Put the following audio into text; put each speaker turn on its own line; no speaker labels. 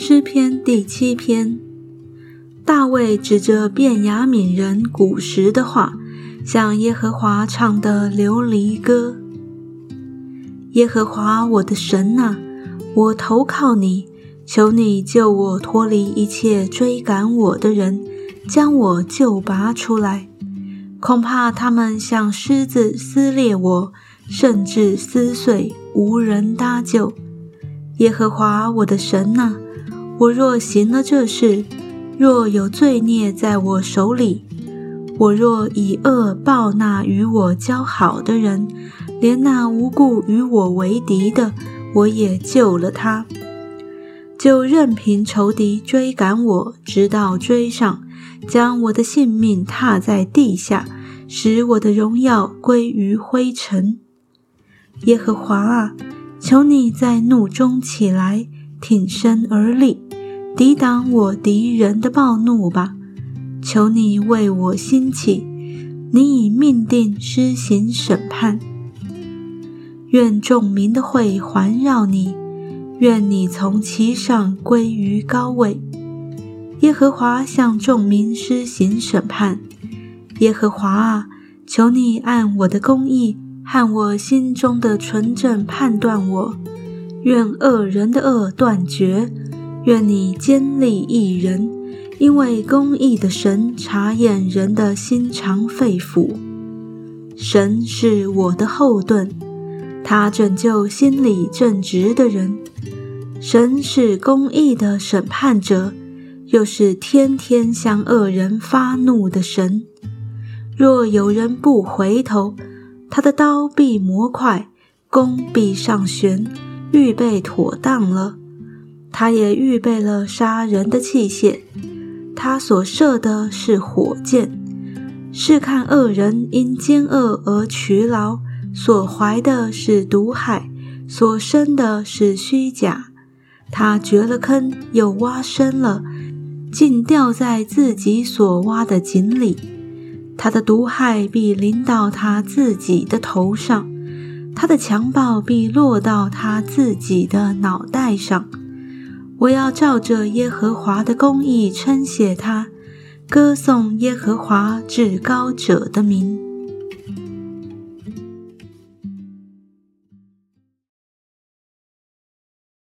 诗篇第七篇，大卫指着便雅悯人古时的话，向耶和华唱的流离歌。耶和华我的神呐，我投靠你，求你救我脱离一切追赶我的人，将我救拔出来。恐怕他们像狮子撕裂我，甚至撕碎，无人搭救。耶和华我的神呐。我若行了这事，若有罪孽在我手里，我若以恶报那与我交好的人，连那无故与我为敌的，我也救了他，就任凭仇敌追赶我，直到追上，将我的性命踏在地下，使我的荣耀归于灰尘。耶和华啊，求你在怒中起来，挺身而立。抵挡我敌人的暴怒吧！求你为我兴起，你已命定施行审判。愿众民的会环绕你，愿你从其上归于高位。耶和华向众民施行审判。耶和华啊，求你按我的公义和我心中的纯正判断我。愿恶人的恶断绝。愿你坚立一人，因为公义的神查验人的心肠肺腑。神是我的后盾，他拯救心里正直的人。神是公义的审判者，又是天天向恶人发怒的神。若有人不回头，他的刀必磨快，弓必上弦，预备妥当了。他也预备了杀人的器械，他所射的是火箭，是看恶人因奸恶而劬劳，所怀的是毒害，所生的是虚假。他掘了坑，又挖深了，竟掉在自己所挖的井里。他的毒害必临到他自己的头上，他的强暴必落到他自己的脑袋上。我要照着耶和华的公义称谢他，歌颂耶和华至高者的名。